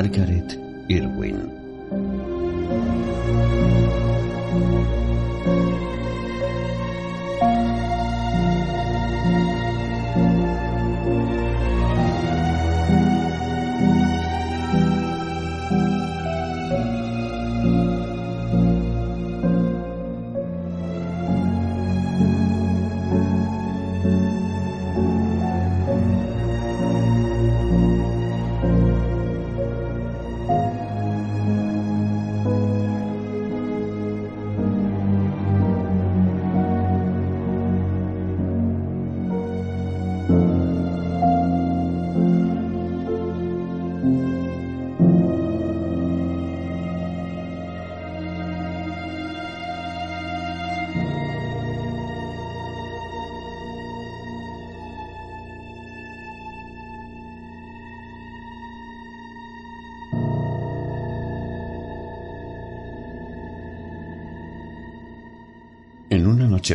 Margaret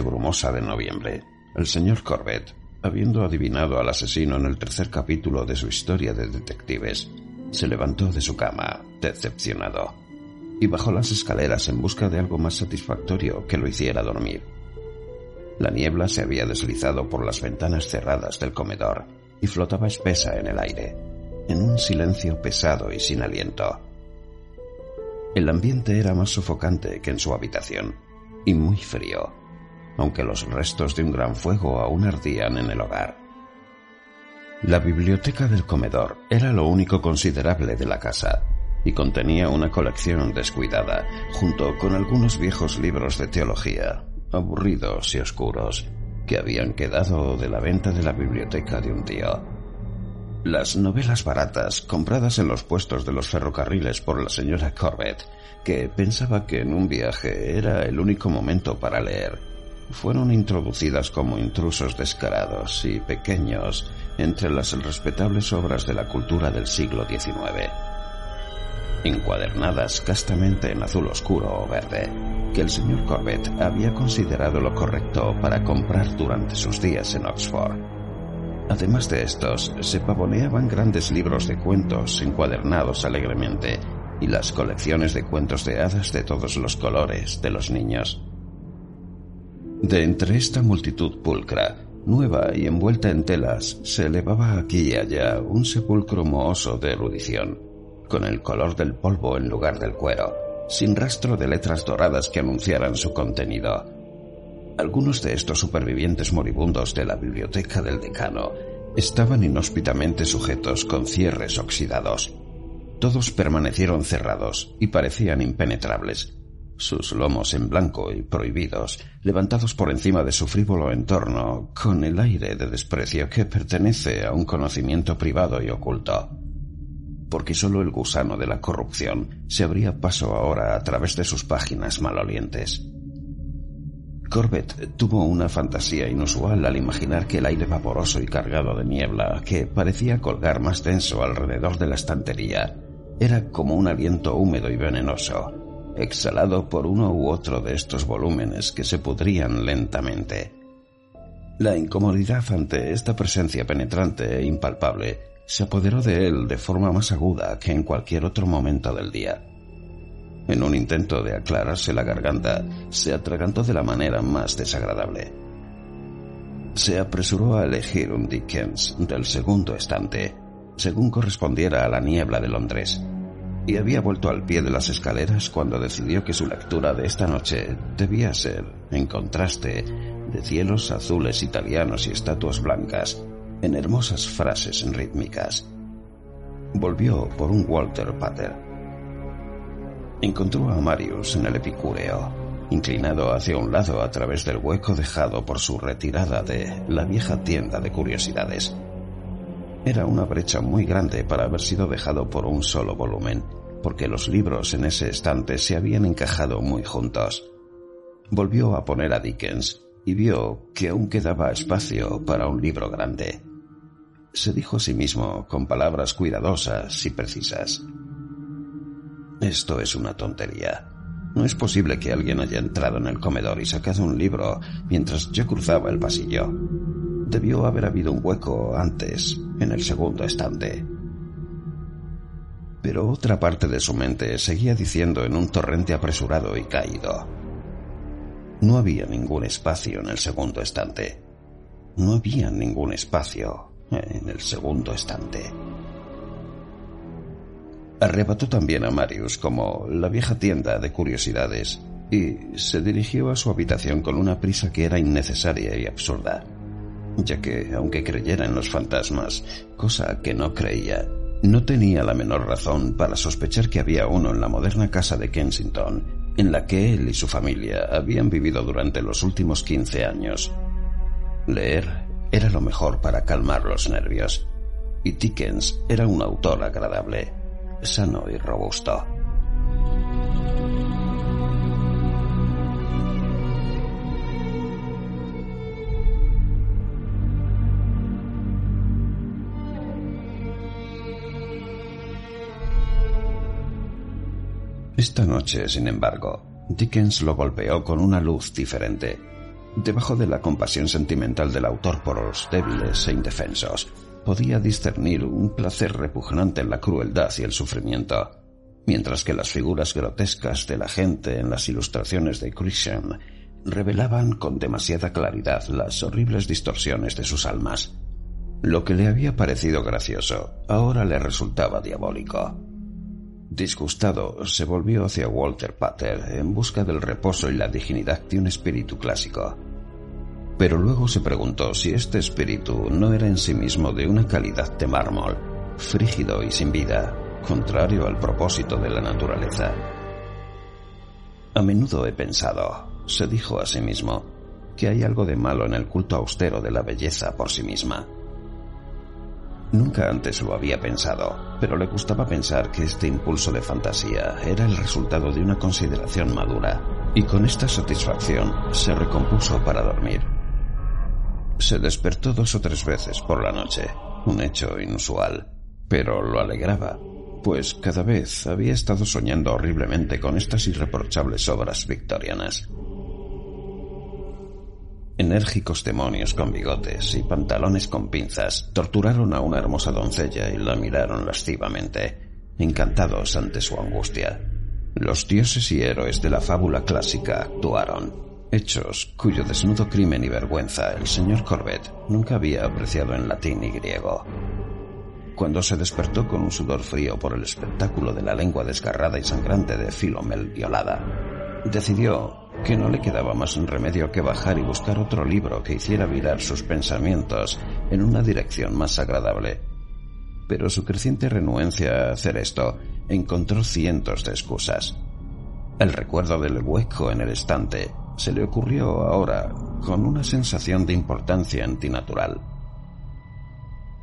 brumosa de noviembre, el señor Corbett, habiendo adivinado al asesino en el tercer capítulo de su historia de detectives, se levantó de su cama, decepcionado, y bajó las escaleras en busca de algo más satisfactorio que lo hiciera dormir. La niebla se había deslizado por las ventanas cerradas del comedor y flotaba espesa en el aire, en un silencio pesado y sin aliento. El ambiente era más sofocante que en su habitación y muy frío, aunque los restos de un gran fuego aún ardían en el hogar. La biblioteca del comedor era lo único considerable de la casa y contenía una colección descuidada, junto con algunos viejos libros de teología, aburridos y oscuros, que habían quedado de la venta de la biblioteca de un tío. Las novelas baratas, compradas en los puestos de los ferrocarriles por la señora Corbett, que pensaba que en un viaje era el único momento para leer, fueron introducidas como intrusos descarados y pequeños entre las respetables obras de la cultura del siglo XIX, encuadernadas castamente en azul oscuro o verde, que el señor Corbett había considerado lo correcto para comprar durante sus días en Oxford. Además de estos, se pavoneaban grandes libros de cuentos encuadernados alegremente y las colecciones de cuentos de hadas de todos los colores de los niños. De entre esta multitud pulcra, nueva y envuelta en telas, se elevaba aquí y allá un sepulcro mohoso de erudición, con el color del polvo en lugar del cuero, sin rastro de letras doradas que anunciaran su contenido. Algunos de estos supervivientes moribundos de la biblioteca del decano estaban inhóspitamente sujetos con cierres oxidados. Todos permanecieron cerrados y parecían impenetrables, sus lomos en blanco y prohibidos, levantados por encima de su frívolo entorno, con el aire de desprecio que pertenece a un conocimiento privado y oculto. Porque sólo el gusano de la corrupción se abría paso ahora a través de sus páginas malolientes. Corbett tuvo una fantasía inusual al imaginar que el aire vaporoso y cargado de niebla, que parecía colgar más denso alrededor de la estantería, era como un aliento húmedo y venenoso, exhalado por uno u otro de estos volúmenes que se pudrían lentamente. La incomodidad ante esta presencia penetrante e impalpable se apoderó de él de forma más aguda que en cualquier otro momento del día. En un intento de aclararse la garganta, se atragantó de la manera más desagradable. Se apresuró a elegir un Dickens del segundo estante según correspondiera a la niebla de Londres. Y había vuelto al pie de las escaleras cuando decidió que su lectura de esta noche debía ser, en contraste, de cielos azules italianos y estatuas blancas, en hermosas frases rítmicas. Volvió por un Walter Pater. Encontró a Marius en el Epicúreo, inclinado hacia un lado a través del hueco dejado por su retirada de la vieja tienda de curiosidades. Era una brecha muy grande para haber sido dejado por un solo volumen, porque los libros en ese estante se habían encajado muy juntos. Volvió a poner a Dickens y vio que aún quedaba espacio para un libro grande. Se dijo a sí mismo con palabras cuidadosas y precisas. Esto es una tontería. No es posible que alguien haya entrado en el comedor y sacado un libro mientras yo cruzaba el pasillo. Debió haber habido un hueco antes, en el segundo estante. Pero otra parte de su mente seguía diciendo en un torrente apresurado y caído. No había ningún espacio en el segundo estante. No había ningún espacio en el segundo estante. Arrebató también a Marius como la vieja tienda de curiosidades y se dirigió a su habitación con una prisa que era innecesaria y absurda ya que, aunque creyera en los fantasmas, cosa que no creía, no tenía la menor razón para sospechar que había uno en la moderna casa de Kensington, en la que él y su familia habían vivido durante los últimos 15 años. Leer era lo mejor para calmar los nervios, y Dickens era un autor agradable, sano y robusto. Esta noche, sin embargo, Dickens lo golpeó con una luz diferente. Debajo de la compasión sentimental del autor por los débiles e indefensos, podía discernir un placer repugnante en la crueldad y el sufrimiento, mientras que las figuras grotescas de la gente en las ilustraciones de Christian revelaban con demasiada claridad las horribles distorsiones de sus almas. Lo que le había parecido gracioso ahora le resultaba diabólico. Disgustado, se volvió hacia Walter Pater en busca del reposo y la dignidad de un espíritu clásico. Pero luego se preguntó si este espíritu no era en sí mismo de una calidad de mármol, frígido y sin vida, contrario al propósito de la naturaleza. A menudo he pensado, se dijo a sí mismo, que hay algo de malo en el culto austero de la belleza por sí misma. Nunca antes lo había pensado, pero le gustaba pensar que este impulso de fantasía era el resultado de una consideración madura, y con esta satisfacción se recompuso para dormir. Se despertó dos o tres veces por la noche, un hecho inusual, pero lo alegraba, pues cada vez había estado soñando horriblemente con estas irreprochables obras victorianas. Enérgicos demonios con bigotes y pantalones con pinzas torturaron a una hermosa doncella y la miraron lascivamente, encantados ante su angustia. Los dioses y héroes de la fábula clásica actuaron, hechos cuyo desnudo crimen y vergüenza el señor Corbett nunca había apreciado en latín y griego. Cuando se despertó con un sudor frío por el espectáculo de la lengua desgarrada y sangrante de Filomel violada, decidió que no le quedaba más remedio que bajar y buscar otro libro que hiciera virar sus pensamientos en una dirección más agradable. Pero su creciente renuencia a hacer esto encontró cientos de excusas. El recuerdo del hueco en el estante se le ocurrió ahora con una sensación de importancia antinatural.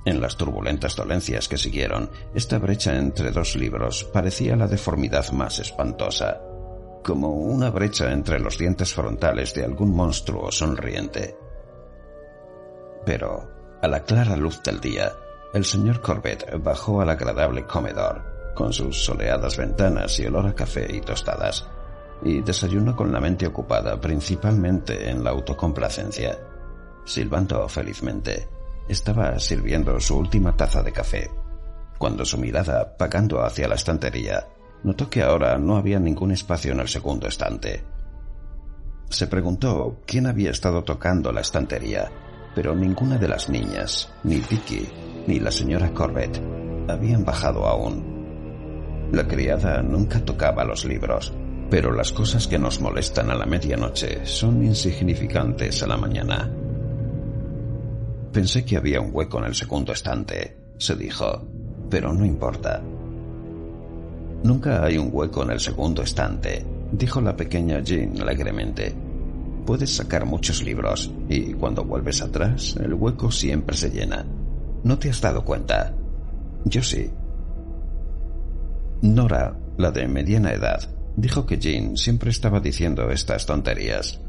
En las turbulentas dolencias que siguieron, esta brecha entre dos libros parecía la deformidad más espantosa como una brecha entre los dientes frontales de algún monstruo sonriente. Pero, a la clara luz del día, el señor Corbett bajó al agradable comedor, con sus soleadas ventanas y olor a café y tostadas, y desayunó con la mente ocupada principalmente en la autocomplacencia. Silbando felizmente, estaba sirviendo su última taza de café, cuando su mirada, pagando hacia la estantería, notó que ahora no había ningún espacio en el segundo estante. Se preguntó quién había estado tocando la estantería, pero ninguna de las niñas, ni Vicky, ni la señora Corbett, habían bajado aún. La criada nunca tocaba los libros, pero las cosas que nos molestan a la medianoche son insignificantes a la mañana. Pensé que había un hueco en el segundo estante, se dijo, pero no importa. Nunca hay un hueco en el segundo estante, dijo la pequeña Jean alegremente. Puedes sacar muchos libros y cuando vuelves atrás el hueco siempre se llena. ¿No te has dado cuenta? Yo sí. Nora, la de mediana edad, dijo que Jean siempre estaba diciendo estas tonterías.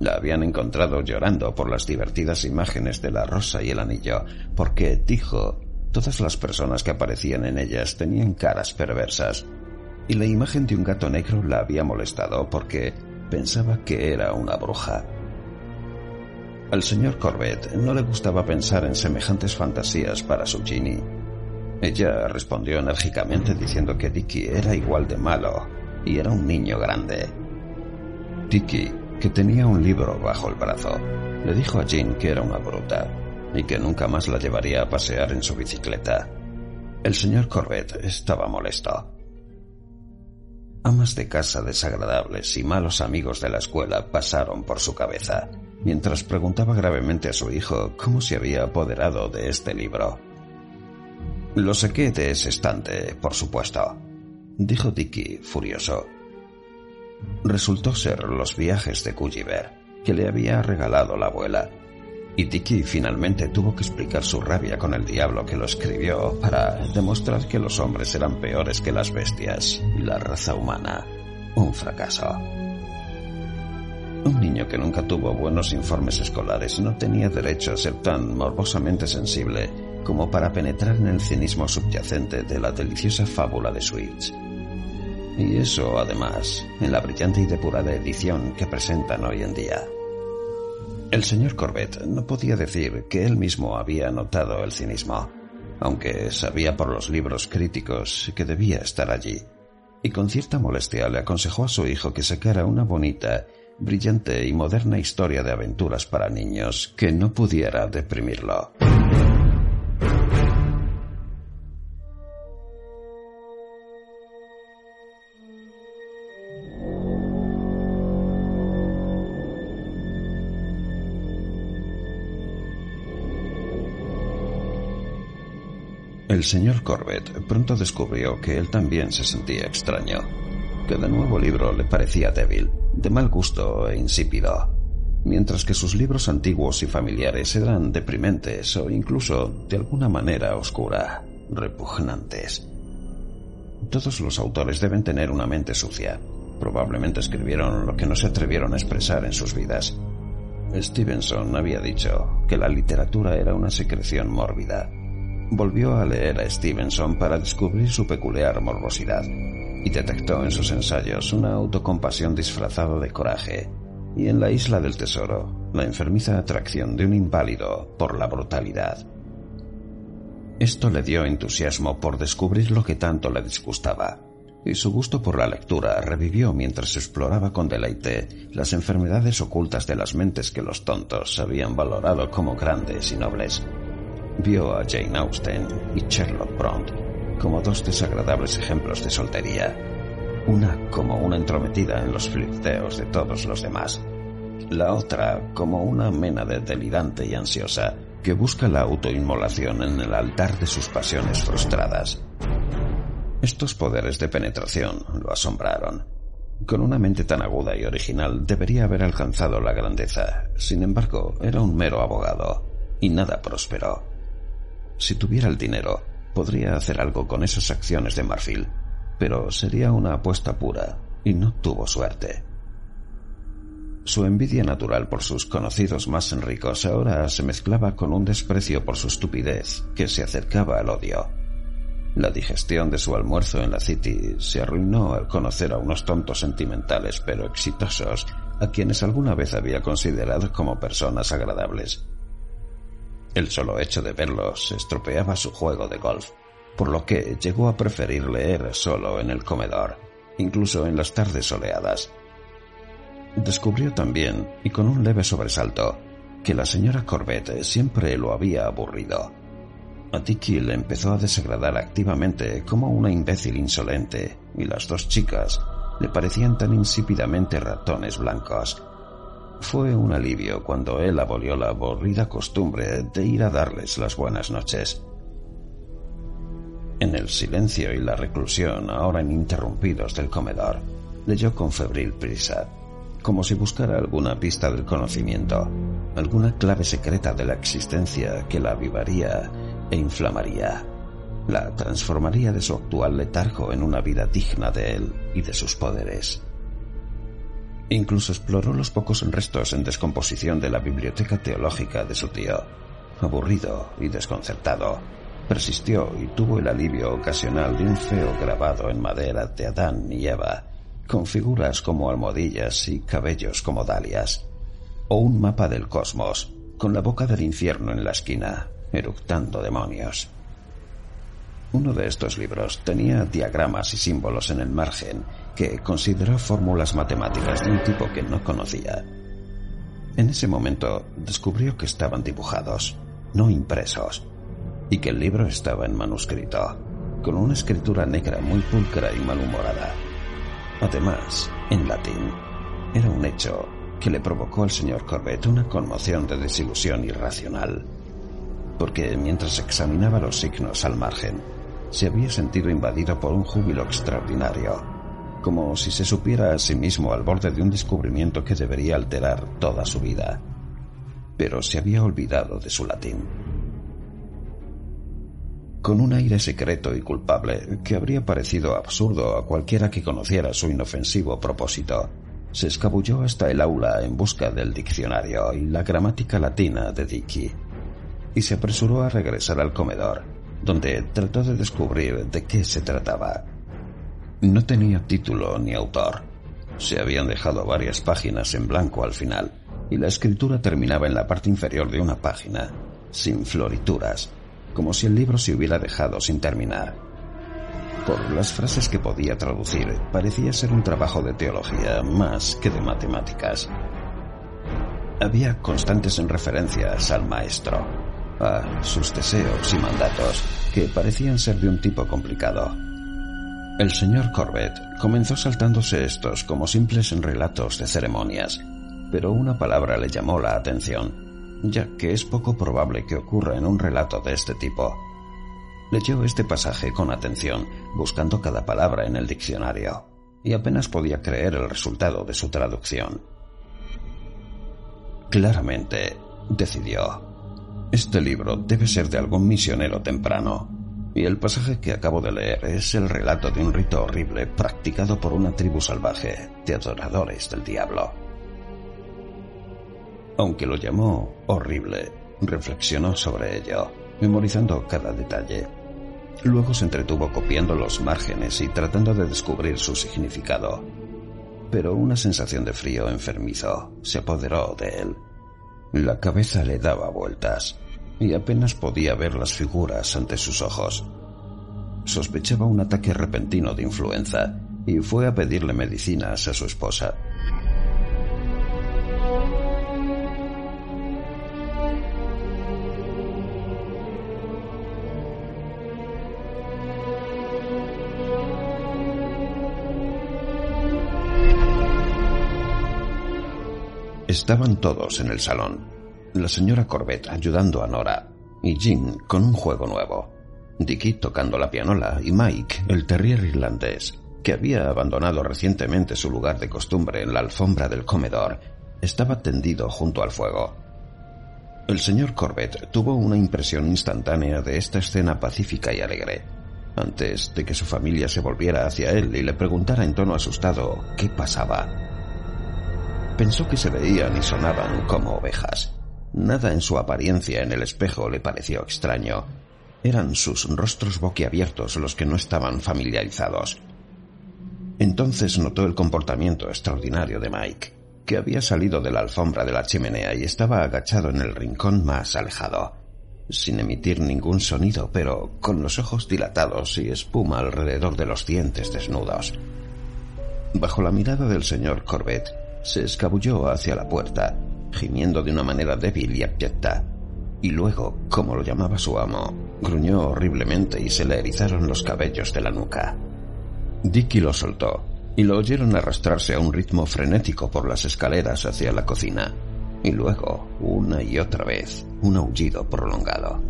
La habían encontrado llorando por las divertidas imágenes de la rosa y el anillo, porque, dijo, todas las personas que aparecían en ellas tenían caras perversas, y la imagen de un gato negro la había molestado porque pensaba que era una bruja. Al señor Corbett no le gustaba pensar en semejantes fantasías para su Ginny. Ella respondió enérgicamente diciendo que Dicky era igual de malo y era un niño grande. Dicky, que tenía un libro bajo el brazo, le dijo a Jean que era una bruta y que nunca más la llevaría a pasear en su bicicleta. El señor Corbett estaba molesto. Amas de casa desagradables y malos amigos de la escuela pasaron por su cabeza, mientras preguntaba gravemente a su hijo cómo se había apoderado de este libro. Lo saqué de ese estante, por supuesto, dijo Dicky, furioso. Resultó ser los viajes de Gulliver, que le había regalado la abuela, y Dicky finalmente tuvo que explicar su rabia con el diablo que lo escribió para demostrar que los hombres eran peores que las bestias la raza humana. Un fracaso. Un niño que nunca tuvo buenos informes escolares no tenía derecho a ser tan morbosamente sensible como para penetrar en el cinismo subyacente de la deliciosa fábula de Switch. Y eso, además, en la brillante y depurada edición que presentan hoy en día. El señor Corbett no podía decir que él mismo había notado el cinismo, aunque sabía por los libros críticos que debía estar allí, y con cierta molestia le aconsejó a su hijo que sacara una bonita, brillante y moderna historia de aventuras para niños que no pudiera deprimirlo. El señor Corbett pronto descubrió que él también se sentía extraño. Cada nuevo libro le parecía débil, de mal gusto e insípido, mientras que sus libros antiguos y familiares eran deprimentes o incluso, de alguna manera oscura, repugnantes. Todos los autores deben tener una mente sucia. Probablemente escribieron lo que no se atrevieron a expresar en sus vidas. Stevenson había dicho que la literatura era una secreción mórbida volvió a leer a Stevenson para descubrir su peculiar morbosidad y detectó en sus ensayos una autocompasión disfrazada de coraje y en la isla del tesoro la enfermiza atracción de un inválido por la brutalidad. Esto le dio entusiasmo por descubrir lo que tanto le disgustaba, y su gusto por la lectura revivió mientras exploraba con deleite las enfermedades ocultas de las mentes que los tontos habían valorado como grandes y nobles vio a Jane Austen y Sherlock Bront como dos desagradables ejemplos de soltería, una como una entrometida en los flirteos de todos los demás, la otra como una de delirante y ansiosa que busca la autoinmolación en el altar de sus pasiones frustradas. Estos poderes de penetración lo asombraron. Con una mente tan aguda y original debería haber alcanzado la grandeza. Sin embargo, era un mero abogado, y nada prosperó. Si tuviera el dinero, podría hacer algo con esas acciones de marfil, pero sería una apuesta pura, y no tuvo suerte. Su envidia natural por sus conocidos más ricos ahora se mezclaba con un desprecio por su estupidez que se acercaba al odio. La digestión de su almuerzo en la City se arruinó al conocer a unos tontos sentimentales pero exitosos a quienes alguna vez había considerado como personas agradables. El solo hecho de verlos estropeaba su juego de golf, por lo que llegó a preferir leer solo en el comedor, incluso en las tardes soleadas. Descubrió también, y con un leve sobresalto, que la señora Corbett siempre lo había aburrido. A Tiki le empezó a desagradar activamente como una imbécil insolente, y las dos chicas le parecían tan insípidamente ratones blancos. Fue un alivio cuando él abolió la aburrida costumbre de ir a darles las buenas noches. En el silencio y la reclusión ahora ininterrumpidos del comedor, leyó con febril prisa, como si buscara alguna pista del conocimiento, alguna clave secreta de la existencia que la avivaría e inflamaría, la transformaría de su actual letargo en una vida digna de él y de sus poderes. Incluso exploró los pocos restos en descomposición de la biblioteca teológica de su tío. Aburrido y desconcertado, persistió y tuvo el alivio ocasional de un feo grabado en madera de Adán y Eva, con figuras como almohadillas y cabellos como dalias, o un mapa del cosmos, con la boca del infierno en la esquina, eructando demonios. Uno de estos libros tenía diagramas y símbolos en el margen que consideró fórmulas matemáticas de un tipo que no conocía. En ese momento descubrió que estaban dibujados, no impresos, y que el libro estaba en manuscrito, con una escritura negra muy pulcra y malhumorada. Además, en latín, era un hecho que le provocó al señor Corbett una conmoción de desilusión irracional, porque mientras examinaba los signos al margen, se había sentido invadido por un júbilo extraordinario, como si se supiera a sí mismo al borde de un descubrimiento que debería alterar toda su vida. Pero se había olvidado de su latín. Con un aire secreto y culpable que habría parecido absurdo a cualquiera que conociera su inofensivo propósito, se escabulló hasta el aula en busca del diccionario y la gramática latina de Dicky, y se apresuró a regresar al comedor, donde trató de descubrir de qué se trataba. No tenía título ni autor. Se habían dejado varias páginas en blanco al final, y la escritura terminaba en la parte inferior de una página, sin florituras, como si el libro se hubiera dejado sin terminar. Por las frases que podía traducir, parecía ser un trabajo de teología más que de matemáticas. Había constantes en referencias al maestro, a sus deseos y mandatos, que parecían ser de un tipo complicado. El señor Corbett comenzó saltándose estos como simples relatos de ceremonias, pero una palabra le llamó la atención, ya que es poco probable que ocurra en un relato de este tipo. Leyó este pasaje con atención, buscando cada palabra en el diccionario, y apenas podía creer el resultado de su traducción. Claramente, decidió, este libro debe ser de algún misionero temprano, y el pasaje que acabo de leer es el relato de un rito horrible practicado por una tribu salvaje de adoradores del diablo. Aunque lo llamó horrible, reflexionó sobre ello, memorizando cada detalle. Luego se entretuvo copiando los márgenes y tratando de descubrir su significado. Pero una sensación de frío enfermizo se apoderó de él. La cabeza le daba vueltas y apenas podía ver las figuras ante sus ojos. Sospechaba un ataque repentino de influenza y fue a pedirle medicinas a su esposa. Estaban todos en el salón, la señora Corbett ayudando a Nora y Jean con un juego nuevo. Dicky tocando la pianola y Mike, el terrier irlandés, que había abandonado recientemente su lugar de costumbre en la alfombra del comedor, estaba tendido junto al fuego. El señor Corbett tuvo una impresión instantánea de esta escena pacífica y alegre, antes de que su familia se volviera hacia él y le preguntara en tono asustado qué pasaba. Pensó que se veían y sonaban como ovejas, Nada en su apariencia en el espejo le pareció extraño. Eran sus rostros boquiabiertos los que no estaban familiarizados. Entonces notó el comportamiento extraordinario de Mike, que había salido de la alfombra de la chimenea y estaba agachado en el rincón más alejado, sin emitir ningún sonido, pero con los ojos dilatados y espuma alrededor de los dientes desnudos. Bajo la mirada del señor Corbett, se escabulló hacia la puerta gimiendo de una manera débil y abyecta, y luego, como lo llamaba su amo, gruñó horriblemente y se le erizaron los cabellos de la nuca. Dicky lo soltó y lo oyeron arrastrarse a un ritmo frenético por las escaleras hacia la cocina, y luego, una y otra vez, un aullido prolongado.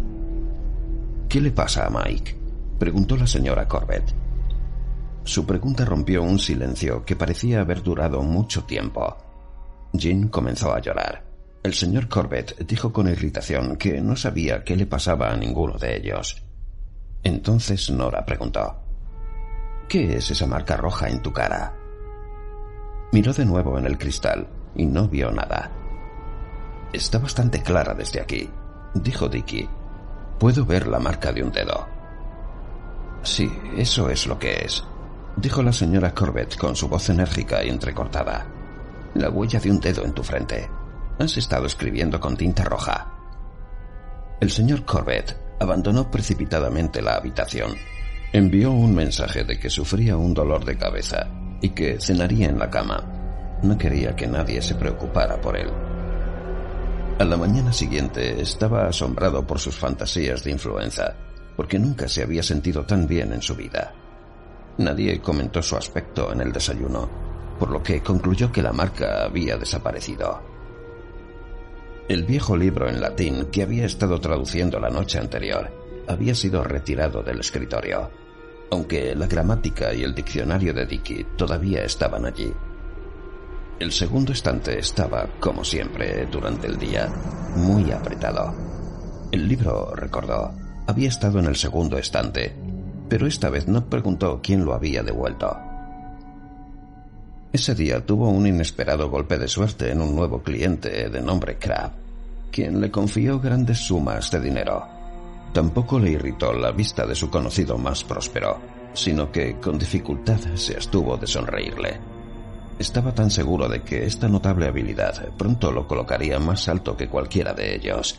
¿Qué le pasa a Mike? preguntó la señora Corbett. Su pregunta rompió un silencio que parecía haber durado mucho tiempo. Jean comenzó a llorar. El señor Corbett dijo con irritación que no sabía qué le pasaba a ninguno de ellos. Entonces Nora preguntó, ¿Qué es esa marca roja en tu cara? Miró de nuevo en el cristal y no vio nada. Está bastante clara desde aquí, dijo Dicky. Puedo ver la marca de un dedo. Sí, eso es lo que es, dijo la señora Corbett con su voz enérgica y entrecortada. La huella de un dedo en tu frente. Has estado escribiendo con tinta roja. El señor Corbett abandonó precipitadamente la habitación. Envió un mensaje de que sufría un dolor de cabeza y que cenaría en la cama. No quería que nadie se preocupara por él. A la mañana siguiente estaba asombrado por sus fantasías de influenza, porque nunca se había sentido tan bien en su vida. Nadie comentó su aspecto en el desayuno, por lo que concluyó que la marca había desaparecido. El viejo libro en latín que había estado traduciendo la noche anterior había sido retirado del escritorio, aunque la gramática y el diccionario de Dicky todavía estaban allí. El segundo estante estaba, como siempre, durante el día, muy apretado. El libro, recordó, había estado en el segundo estante, pero esta vez no preguntó quién lo había devuelto. Ese día tuvo un inesperado golpe de suerte en un nuevo cliente de nombre Crab, quien le confió grandes sumas de dinero. Tampoco le irritó la vista de su conocido más próspero, sino que con dificultad se estuvo de sonreírle. Estaba tan seguro de que esta notable habilidad pronto lo colocaría más alto que cualquiera de ellos.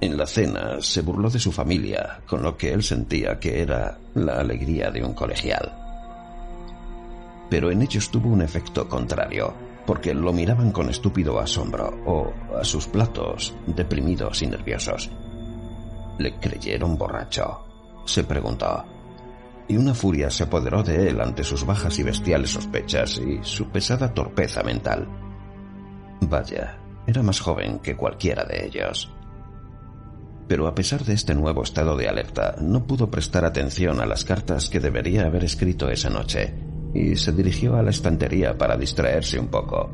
En la cena se burló de su familia, con lo que él sentía que era la alegría de un colegial. Pero en ellos tuvo un efecto contrario, porque lo miraban con estúpido asombro o a sus platos deprimidos y nerviosos. ¿Le creyeron borracho? se preguntó. Y una furia se apoderó de él ante sus bajas y bestiales sospechas y su pesada torpeza mental. Vaya, era más joven que cualquiera de ellos pero a pesar de este nuevo estado de alerta, no pudo prestar atención a las cartas que debería haber escrito esa noche, y se dirigió a la estantería para distraerse un poco.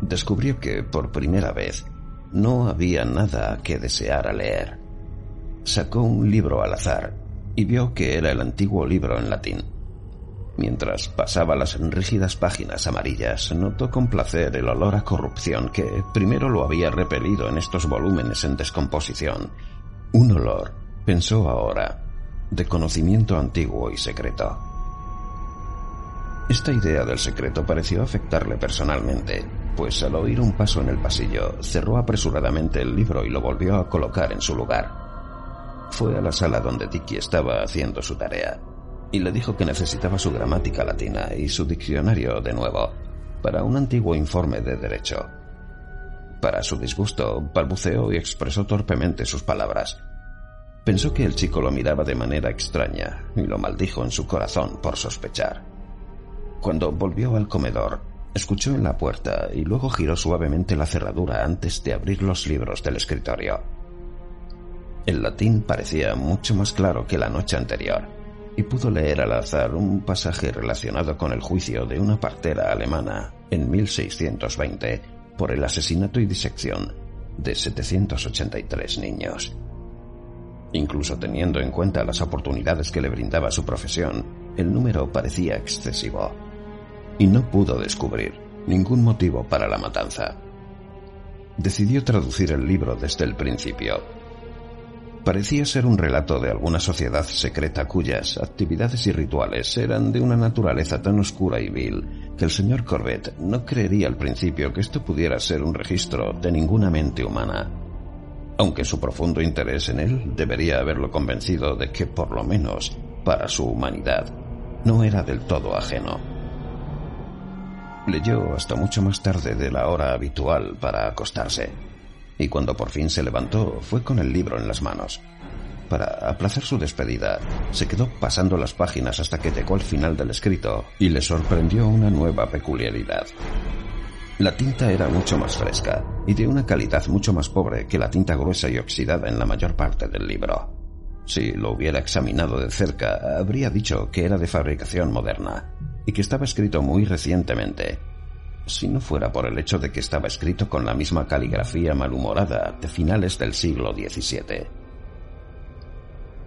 Descubrió que, por primera vez, no había nada que deseara leer. Sacó un libro al azar y vio que era el antiguo libro en latín. Mientras pasaba las rígidas páginas amarillas, notó con placer el olor a corrupción que primero lo había repelido en estos volúmenes en descomposición. Un olor, pensó ahora, de conocimiento antiguo y secreto. Esta idea del secreto pareció afectarle personalmente, pues al oír un paso en el pasillo, cerró apresuradamente el libro y lo volvió a colocar en su lugar. Fue a la sala donde Dicky estaba haciendo su tarea y le dijo que necesitaba su gramática latina y su diccionario de nuevo para un antiguo informe de derecho. Para su disgusto, balbuceó y expresó torpemente sus palabras. Pensó que el chico lo miraba de manera extraña y lo maldijo en su corazón por sospechar. Cuando volvió al comedor, escuchó en la puerta y luego giró suavemente la cerradura antes de abrir los libros del escritorio. El latín parecía mucho más claro que la noche anterior y pudo leer al azar un pasaje relacionado con el juicio de una partera alemana en 1620 por el asesinato y disección de 783 niños. Incluso teniendo en cuenta las oportunidades que le brindaba su profesión, el número parecía excesivo, y no pudo descubrir ningún motivo para la matanza. Decidió traducir el libro desde el principio Parecía ser un relato de alguna sociedad secreta cuyas actividades y rituales eran de una naturaleza tan oscura y vil que el señor Corbett no creería al principio que esto pudiera ser un registro de ninguna mente humana, aunque su profundo interés en él debería haberlo convencido de que, por lo menos, para su humanidad, no era del todo ajeno. Leyó hasta mucho más tarde de la hora habitual para acostarse y cuando por fin se levantó fue con el libro en las manos. Para aplazar su despedida, se quedó pasando las páginas hasta que llegó al final del escrito y le sorprendió una nueva peculiaridad. La tinta era mucho más fresca y de una calidad mucho más pobre que la tinta gruesa y oxidada en la mayor parte del libro. Si lo hubiera examinado de cerca, habría dicho que era de fabricación moderna y que estaba escrito muy recientemente, si no fuera por el hecho de que estaba escrito con la misma caligrafía malhumorada de finales del siglo XVII.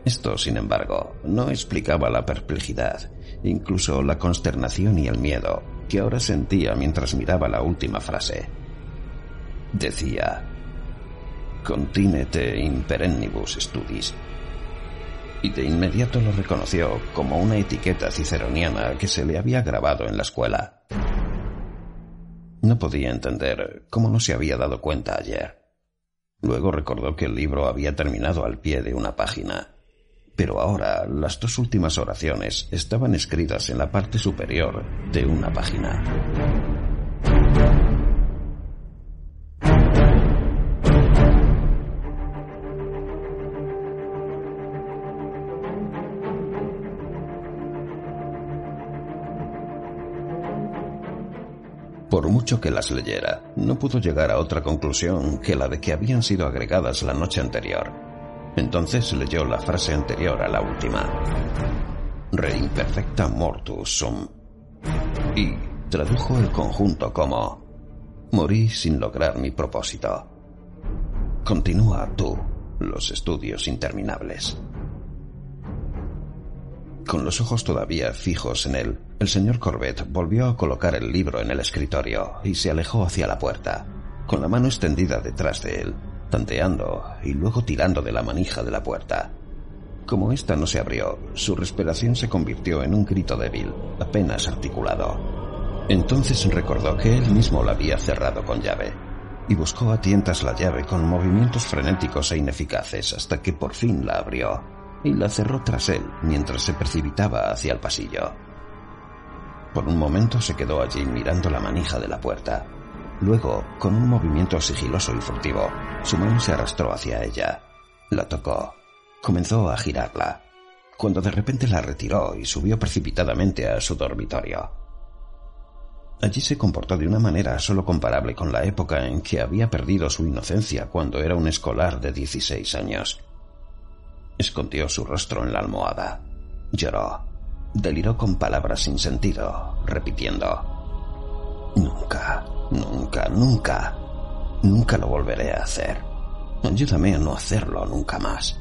Esto, sin embargo, no explicaba la perplejidad, incluso la consternación y el miedo que ahora sentía mientras miraba la última frase. Decía, Continete in perennibus studis. Y de inmediato lo reconoció como una etiqueta ciceroniana que se le había grabado en la escuela. No podía entender cómo no se había dado cuenta ayer. Luego recordó que el libro había terminado al pie de una página, pero ahora las dos últimas oraciones estaban escritas en la parte superior de una página. Por mucho que las leyera, no pudo llegar a otra conclusión que la de que habían sido agregadas la noche anterior. Entonces leyó la frase anterior a la última. Re imperfecta mortus sum. Y tradujo el conjunto como Morí sin lograr mi propósito. Continúa tú los estudios interminables. Con los ojos todavía fijos en él, el señor Corbett volvió a colocar el libro en el escritorio y se alejó hacia la puerta, con la mano extendida detrás de él, tanteando y luego tirando de la manija de la puerta. Como ésta no se abrió, su respiración se convirtió en un grito débil, apenas articulado. Entonces recordó que él mismo la había cerrado con llave, y buscó a tientas la llave con movimientos frenéticos e ineficaces hasta que por fin la abrió y la cerró tras él mientras se precipitaba hacia el pasillo. Por un momento se quedó allí mirando la manija de la puerta. Luego, con un movimiento sigiloso y furtivo, su mano se arrastró hacia ella. La tocó. Comenzó a girarla, cuando de repente la retiró y subió precipitadamente a su dormitorio. Allí se comportó de una manera solo comparable con la época en que había perdido su inocencia cuando era un escolar de 16 años. Escondió su rostro en la almohada. Lloró. Deliró con palabras sin sentido, repitiendo. Nunca, nunca, nunca. Nunca lo volveré a hacer. Ayúdame a no hacerlo nunca más.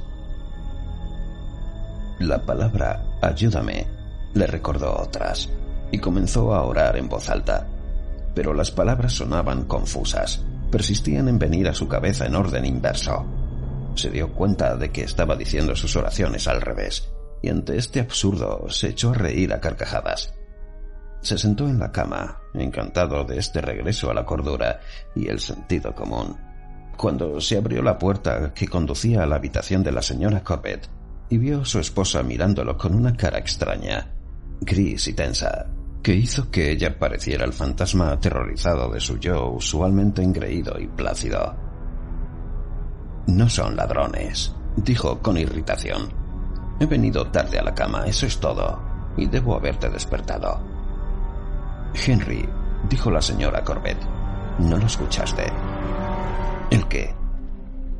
La palabra ayúdame le recordó otras y comenzó a orar en voz alta. Pero las palabras sonaban confusas, persistían en venir a su cabeza en orden inverso se dio cuenta de que estaba diciendo sus oraciones al revés, y ante este absurdo se echó a reír a carcajadas. Se sentó en la cama, encantado de este regreso a la cordura y el sentido común, cuando se abrió la puerta que conducía a la habitación de la señora Corbett y vio a su esposa mirándolo con una cara extraña, gris y tensa, que hizo que ella pareciera el fantasma aterrorizado de su yo usualmente engreído y plácido. No son ladrones, dijo con irritación. He venido tarde a la cama, eso es todo, y debo haberte despertado. Henry, dijo la señora Corbett, ¿no lo escuchaste? ¿El qué?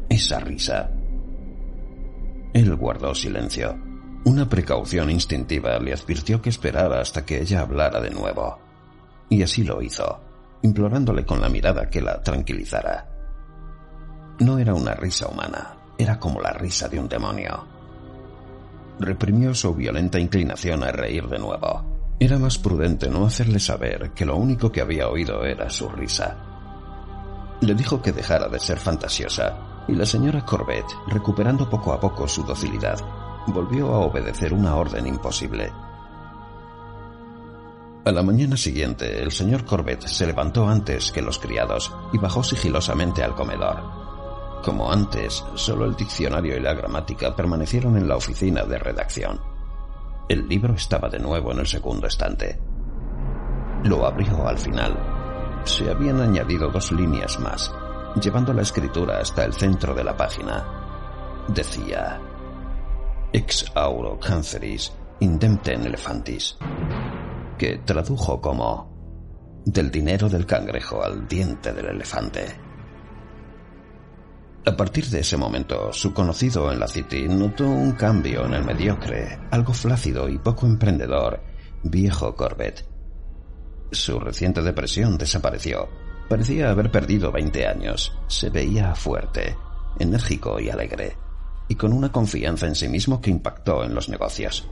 Esa risa. Él guardó silencio. Una precaución instintiva le advirtió que esperara hasta que ella hablara de nuevo. Y así lo hizo, implorándole con la mirada que la tranquilizara. No era una risa humana, era como la risa de un demonio. Reprimió su violenta inclinación a reír de nuevo. Era más prudente no hacerle saber que lo único que había oído era su risa. Le dijo que dejara de ser fantasiosa, y la señora Corbett, recuperando poco a poco su docilidad, volvió a obedecer una orden imposible. A la mañana siguiente, el señor Corbett se levantó antes que los criados y bajó sigilosamente al comedor. Como antes, solo el diccionario y la gramática permanecieron en la oficina de redacción. El libro estaba de nuevo en el segundo estante. Lo abrió al final. Se habían añadido dos líneas más, llevando la escritura hasta el centro de la página. Decía, Ex auro canceris indempten elefantis, que tradujo como del dinero del cangrejo al diente del elefante. A partir de ese momento, su conocido en la City notó un cambio en el mediocre, algo flácido y poco emprendedor, viejo Corbett. Su reciente depresión desapareció. Parecía haber perdido 20 años. Se veía fuerte, enérgico y alegre, y con una confianza en sí mismo que impactó en los negocios.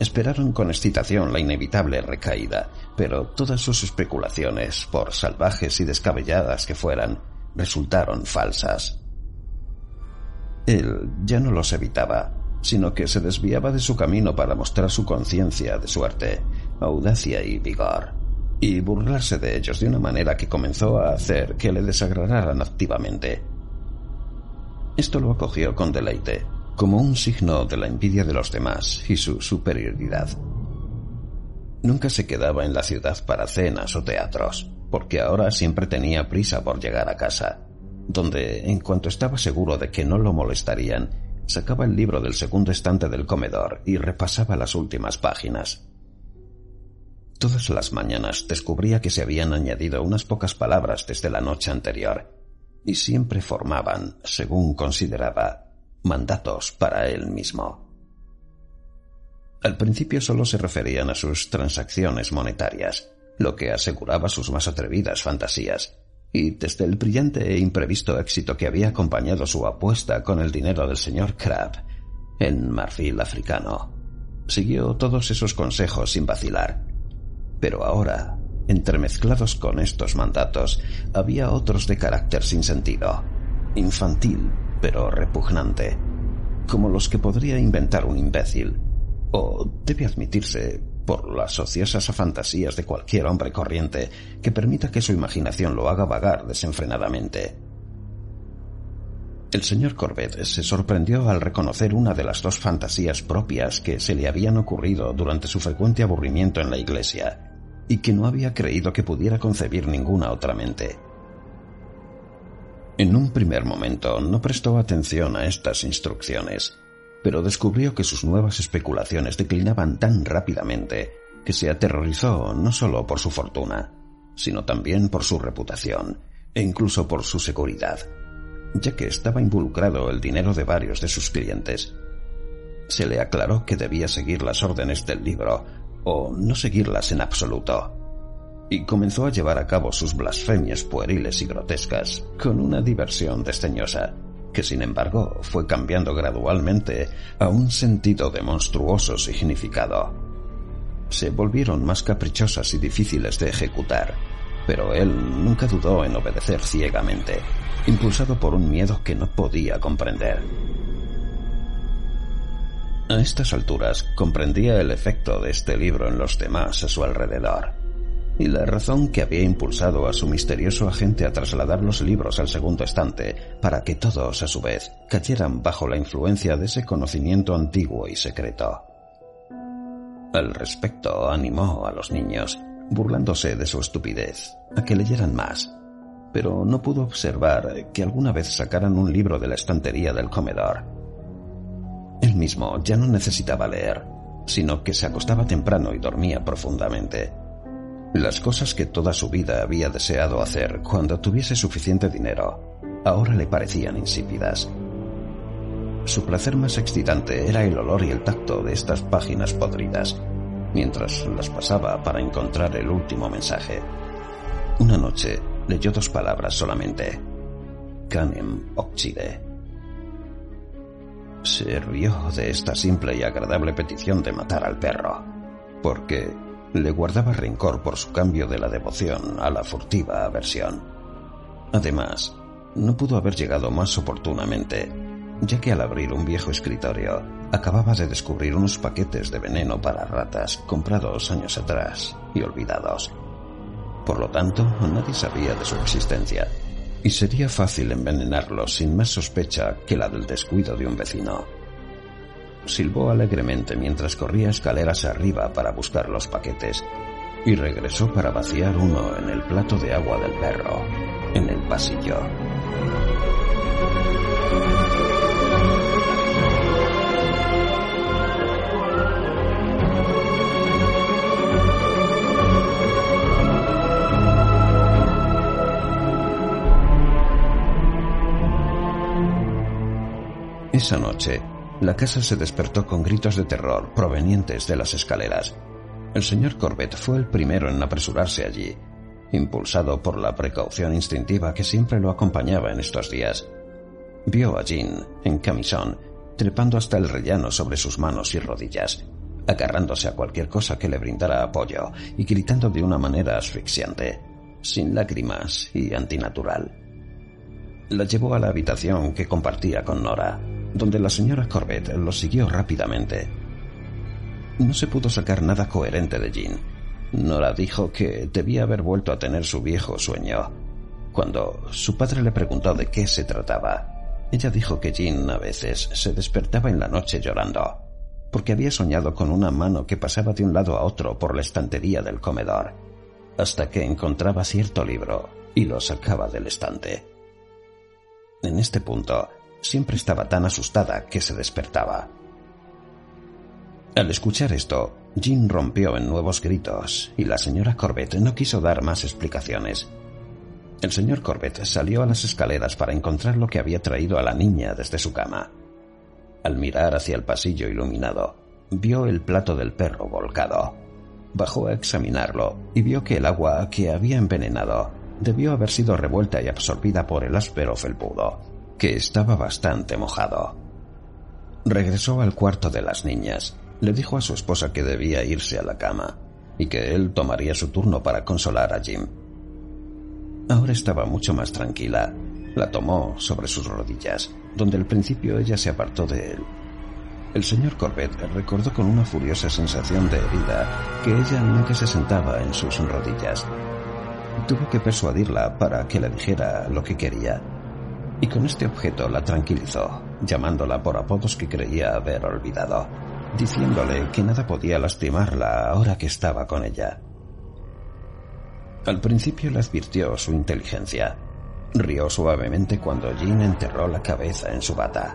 Esperaron con excitación la inevitable recaída, pero todas sus especulaciones, por salvajes y descabelladas que fueran, resultaron falsas. Él ya no los evitaba, sino que se desviaba de su camino para mostrar su conciencia de suerte, audacia y vigor, y burlarse de ellos de una manera que comenzó a hacer que le desagradaran activamente. Esto lo acogió con deleite, como un signo de la envidia de los demás y su superioridad. Nunca se quedaba en la ciudad para cenas o teatros, porque ahora siempre tenía prisa por llegar a casa, donde, en cuanto estaba seguro de que no lo molestarían, sacaba el libro del segundo estante del comedor y repasaba las últimas páginas. Todas las mañanas descubría que se habían añadido unas pocas palabras desde la noche anterior, y siempre formaban, según consideraba, mandatos para él mismo. Al principio solo se referían a sus transacciones monetarias, lo que aseguraba sus más atrevidas fantasías, y desde el brillante e imprevisto éxito que había acompañado su apuesta con el dinero del señor Crab en marfil africano, siguió todos esos consejos sin vacilar. Pero ahora, entremezclados con estos mandatos, había otros de carácter sin sentido, infantil pero repugnante, como los que podría inventar un imbécil, o debe admitirse por las ociosas fantasías de cualquier hombre corriente que permita que su imaginación lo haga vagar desenfrenadamente. El señor Corbett se sorprendió al reconocer una de las dos fantasías propias que se le habían ocurrido durante su frecuente aburrimiento en la iglesia, y que no había creído que pudiera concebir ninguna otra mente. En un primer momento no prestó atención a estas instrucciones, pero descubrió que sus nuevas especulaciones declinaban tan rápidamente que se aterrorizó no solo por su fortuna, sino también por su reputación e incluso por su seguridad, ya que estaba involucrado el dinero de varios de sus clientes. Se le aclaró que debía seguir las órdenes del libro o no seguirlas en absoluto y comenzó a llevar a cabo sus blasfemias pueriles y grotescas con una diversión desdeñosa, que sin embargo fue cambiando gradualmente a un sentido de monstruoso significado. Se volvieron más caprichosas y difíciles de ejecutar, pero él nunca dudó en obedecer ciegamente, impulsado por un miedo que no podía comprender. A estas alturas comprendía el efecto de este libro en los demás a su alrededor y la razón que había impulsado a su misterioso agente a trasladar los libros al segundo estante para que todos, a su vez, cayeran bajo la influencia de ese conocimiento antiguo y secreto. Al respecto, animó a los niños, burlándose de su estupidez, a que leyeran más, pero no pudo observar que alguna vez sacaran un libro de la estantería del comedor. Él mismo ya no necesitaba leer, sino que se acostaba temprano y dormía profundamente las cosas que toda su vida había deseado hacer cuando tuviese suficiente dinero, ahora le parecían insípidas. Su placer más excitante era el olor y el tacto de estas páginas podridas, mientras las pasaba para encontrar el último mensaje. Una noche leyó dos palabras solamente. Canem Oxide. Se rió de esta simple y agradable petición de matar al perro, porque le guardaba rencor por su cambio de la devoción a la furtiva aversión. Además, no pudo haber llegado más oportunamente, ya que al abrir un viejo escritorio acababa de descubrir unos paquetes de veneno para ratas comprados años atrás y olvidados. Por lo tanto, nadie sabía de su existencia, y sería fácil envenenarlos sin más sospecha que la del descuido de un vecino silbó alegremente mientras corría escaleras arriba para buscar los paquetes y regresó para vaciar uno en el plato de agua del perro, en el pasillo. Esa noche, la casa se despertó con gritos de terror provenientes de las escaleras. El señor Corbett fue el primero en apresurarse allí, impulsado por la precaución instintiva que siempre lo acompañaba en estos días. Vio a Jean, en camisón, trepando hasta el rellano sobre sus manos y rodillas, agarrándose a cualquier cosa que le brindara apoyo y gritando de una manera asfixiante, sin lágrimas y antinatural. La llevó a la habitación que compartía con Nora, donde la señora Corbett lo siguió rápidamente. No se pudo sacar nada coherente de Jean. Nora dijo que debía haber vuelto a tener su viejo sueño. Cuando su padre le preguntó de qué se trataba, ella dijo que Jean a veces se despertaba en la noche llorando, porque había soñado con una mano que pasaba de un lado a otro por la estantería del comedor, hasta que encontraba cierto libro y lo sacaba del estante. En este punto, siempre estaba tan asustada que se despertaba. Al escuchar esto, Jean rompió en nuevos gritos y la señora Corbett no quiso dar más explicaciones. El señor Corbett salió a las escaleras para encontrar lo que había traído a la niña desde su cama. Al mirar hacia el pasillo iluminado, vio el plato del perro volcado. Bajó a examinarlo y vio que el agua que había envenenado debió haber sido revuelta y absorbida por el áspero felpudo que estaba bastante mojado. Regresó al cuarto de las niñas, le dijo a su esposa que debía irse a la cama y que él tomaría su turno para consolar a Jim. Ahora estaba mucho más tranquila. La tomó sobre sus rodillas, donde al principio ella se apartó de él. El señor Corbett recordó con una furiosa sensación de herida que ella nunca se sentaba en sus rodillas. Tuvo que persuadirla para que le dijera lo que quería y con este objeto la tranquilizó, llamándola por apodos que creía haber olvidado, diciéndole que nada podía lastimarla ahora que estaba con ella. Al principio le advirtió su inteligencia. Rió suavemente cuando Jean enterró la cabeza en su bata.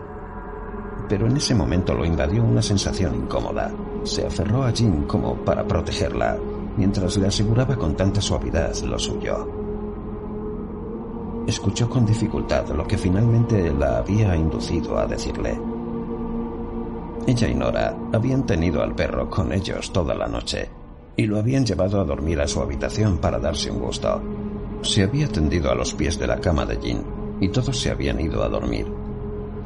Pero en ese momento lo invadió una sensación incómoda. Se aferró a Jean como para protegerla, mientras le aseguraba con tanta suavidad lo suyo. Escuchó con dificultad lo que finalmente la había inducido a decirle. Ella y Nora habían tenido al perro con ellos toda la noche y lo habían llevado a dormir a su habitación para darse un gusto. Se había tendido a los pies de la cama de Jean y todos se habían ido a dormir.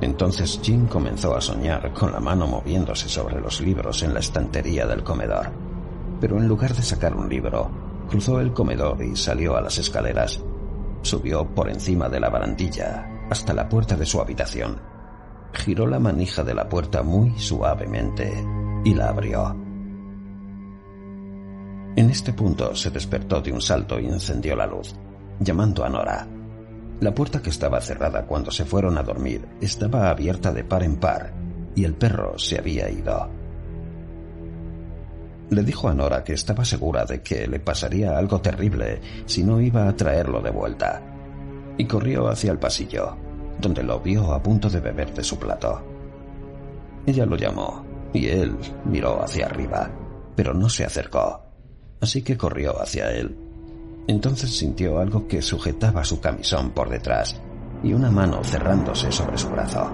Entonces Jean comenzó a soñar con la mano moviéndose sobre los libros en la estantería del comedor. Pero en lugar de sacar un libro, cruzó el comedor y salió a las escaleras. Subió por encima de la barandilla hasta la puerta de su habitación. Giró la manija de la puerta muy suavemente y la abrió. En este punto se despertó de un salto y encendió la luz, llamando a Nora. La puerta que estaba cerrada cuando se fueron a dormir estaba abierta de par en par y el perro se había ido. Le dijo a Nora que estaba segura de que le pasaría algo terrible si no iba a traerlo de vuelta, y corrió hacia el pasillo, donde lo vio a punto de beber de su plato. Ella lo llamó, y él miró hacia arriba, pero no se acercó, así que corrió hacia él. Entonces sintió algo que sujetaba su camisón por detrás y una mano cerrándose sobre su brazo.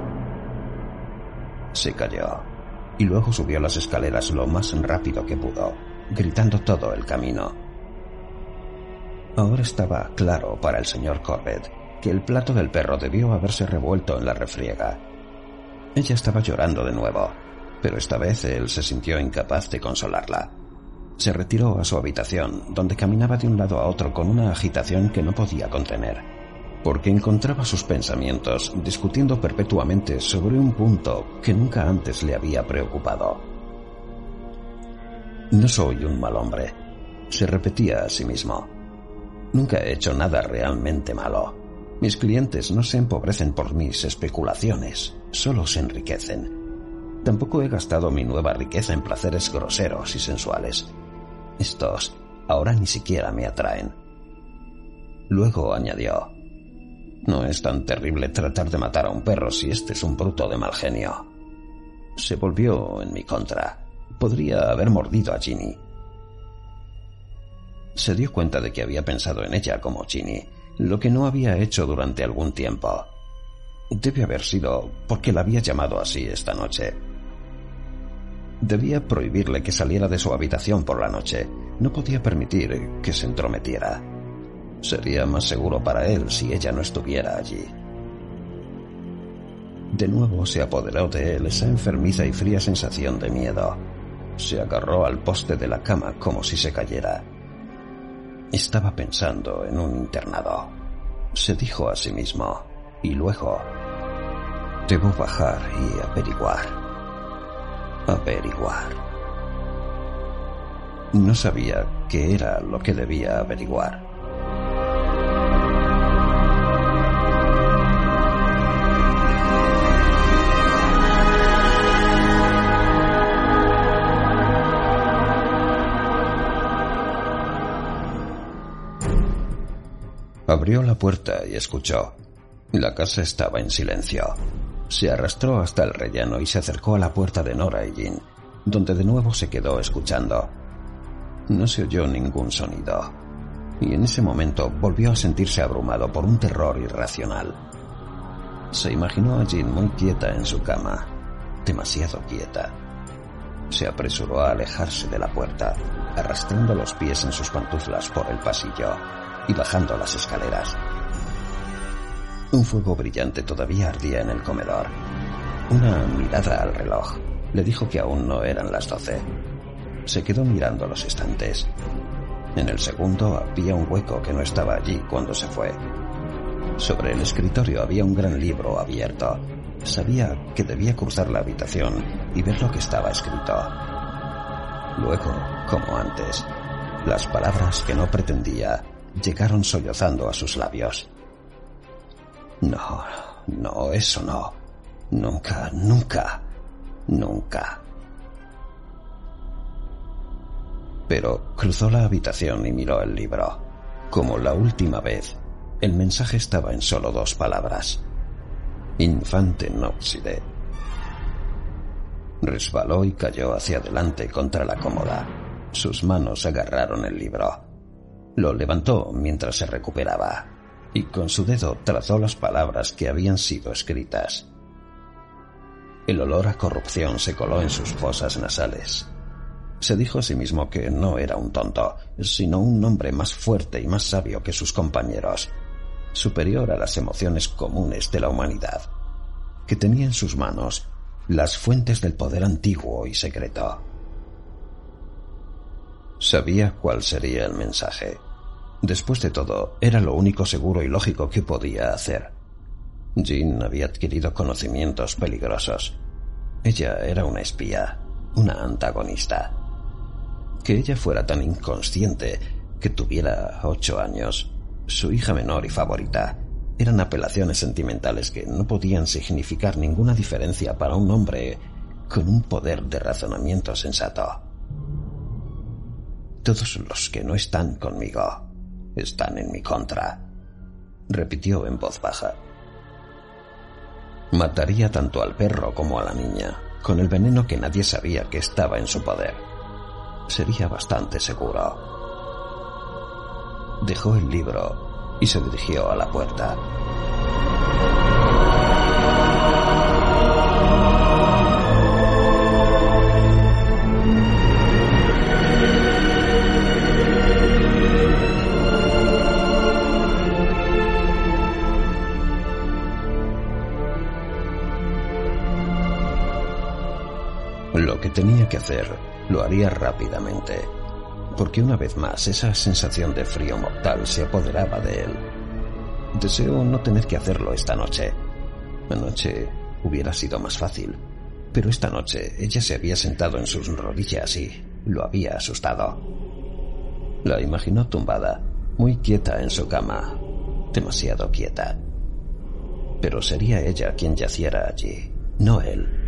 Se cayó y luego subió las escaleras lo más rápido que pudo, gritando todo el camino. Ahora estaba claro para el señor Corbett que el plato del perro debió haberse revuelto en la refriega. Ella estaba llorando de nuevo, pero esta vez él se sintió incapaz de consolarla. Se retiró a su habitación, donde caminaba de un lado a otro con una agitación que no podía contener porque encontraba sus pensamientos discutiendo perpetuamente sobre un punto que nunca antes le había preocupado. No soy un mal hombre, se repetía a sí mismo. Nunca he hecho nada realmente malo. Mis clientes no se empobrecen por mis especulaciones, solo se enriquecen. Tampoco he gastado mi nueva riqueza en placeres groseros y sensuales. Estos ahora ni siquiera me atraen. Luego añadió, No es tan terrible tratar de matar a un perro si este es un bruto de mal genio. Se volvió en mi contra. Podría haber mordido a Ginny. Se dio cuenta de que había pensado en ella como Ginny, lo que no había hecho durante algún tiempo. Debe haber sido porque la había llamado así esta noche. Debía prohibirle que saliera de su habitación por la noche. No podía permitir que se entrometiera. Sería más seguro para él si ella no estuviera allí. De nuevo se apoderó de él esa enfermiza y fría sensación de miedo. Se agarró al poste de la cama como si se cayera. Estaba pensando en un internado. Se dijo a sí mismo, y luego, debo bajar y averiguar. Averiguar. No sabía qué era lo que debía averiguar. Abrió la puerta y escuchó. La casa estaba en silencio. Se arrastró hasta el rellano y se acercó a la puerta de Nora y Jean, donde de nuevo se quedó escuchando. No se oyó ningún sonido, y en ese momento volvió a sentirse abrumado por un terror irracional. Se imaginó a Jean muy quieta en su cama, demasiado quieta. Se apresuró a alejarse de la puerta, arrastrando los pies en sus pantuflas por el pasillo y bajando las escaleras. Un fuego brillante todavía ardía en el comedor. Una mirada al reloj le dijo que aún no eran las doce. Se quedó mirando los estantes. En el segundo había un hueco que no estaba allí cuando se fue. Sobre el escritorio había un gran libro abierto. Sabía que debía cruzar la habitación y ver lo que estaba escrito. Luego, como antes, las palabras que no pretendía llegaron sollozando a sus labios. No, no, eso no. Nunca, nunca, nunca. Pero cruzó la habitación y miró el libro. Como la última vez, el mensaje estaba en solo dos palabras. Infante Noxide. Resbaló y cayó hacia adelante contra la cómoda. Sus manos agarraron el libro. Lo levantó mientras se recuperaba y con su dedo trazó las palabras que habían sido escritas. El olor a corrupción se coló en sus fosas nasales. Se dijo a sí mismo que no era un tonto, sino un hombre más fuerte y más sabio que sus compañeros, superior a las emociones comunes de la humanidad, que tenía en sus manos las fuentes del poder antiguo y secreto. Sabía cuál sería el mensaje. Después de todo, era lo único seguro y lógico que podía hacer. Jean había adquirido conocimientos peligrosos. Ella era una espía, una antagonista. Que ella fuera tan inconsciente, que tuviera ocho años, su hija menor y favorita, eran apelaciones sentimentales que no podían significar ninguna diferencia para un hombre con un poder de razonamiento sensato. Todos los que no están conmigo están en mi contra, repitió en voz baja. Mataría tanto al perro como a la niña, con el veneno que nadie sabía que estaba en su poder. Sería bastante seguro. Dejó el libro y se dirigió a la puerta. Lo que tenía que hacer lo haría rápidamente, porque una vez más esa sensación de frío mortal se apoderaba de él. Deseo no tener que hacerlo esta noche. Anoche hubiera sido más fácil, pero esta noche ella se había sentado en sus rodillas y lo había asustado. La imaginó tumbada, muy quieta en su cama, demasiado quieta. Pero sería ella quien yaciera allí, no él.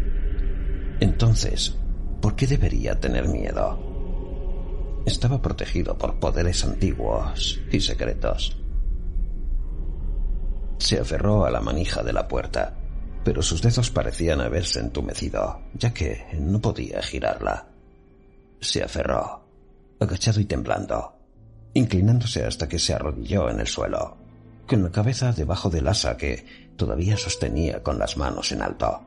Entonces, ¿por qué debería tener miedo? Estaba protegido por poderes antiguos y secretos. Se aferró a la manija de la puerta, pero sus dedos parecían haberse entumecido, ya que no podía girarla. Se aferró, agachado y temblando, inclinándose hasta que se arrodilló en el suelo, con la cabeza debajo del asa que todavía sostenía con las manos en alto.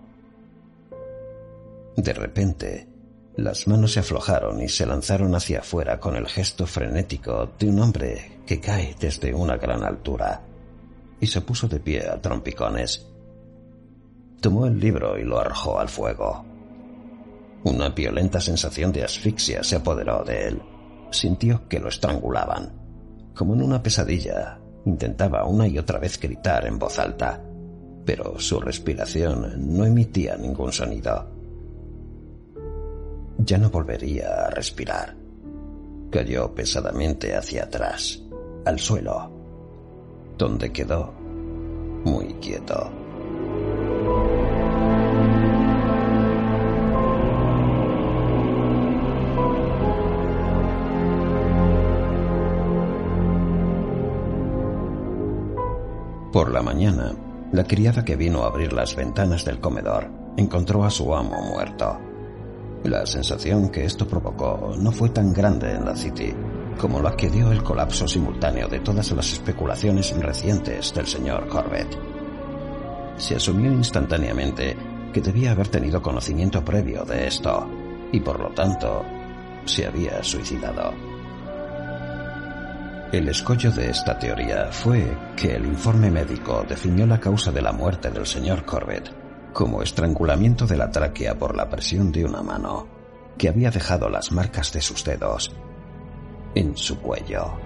De repente, las manos se aflojaron y se lanzaron hacia afuera con el gesto frenético de un hombre que cae desde una gran altura, y se puso de pie a trompicones. Tomó el libro y lo arrojó al fuego. Una violenta sensación de asfixia se apoderó de él. Sintió que lo estrangulaban. Como en una pesadilla, intentaba una y otra vez gritar en voz alta, pero su respiración no emitía ningún sonido ya no volvería a respirar. Cayó pesadamente hacia atrás, al suelo, donde quedó muy quieto. Por la mañana, la criada que vino a abrir las ventanas del comedor encontró a su amo muerto. La sensación que esto provocó no fue tan grande en la City como la que dio el colapso simultáneo de todas las especulaciones recientes del señor Corbett. Se asumió instantáneamente que debía haber tenido conocimiento previo de esto y por lo tanto se había suicidado. El escollo de esta teoría fue que el informe médico definió la causa de la muerte del señor Corbett como estrangulamiento de la tráquea por la presión de una mano que había dejado las marcas de sus dedos en su cuello.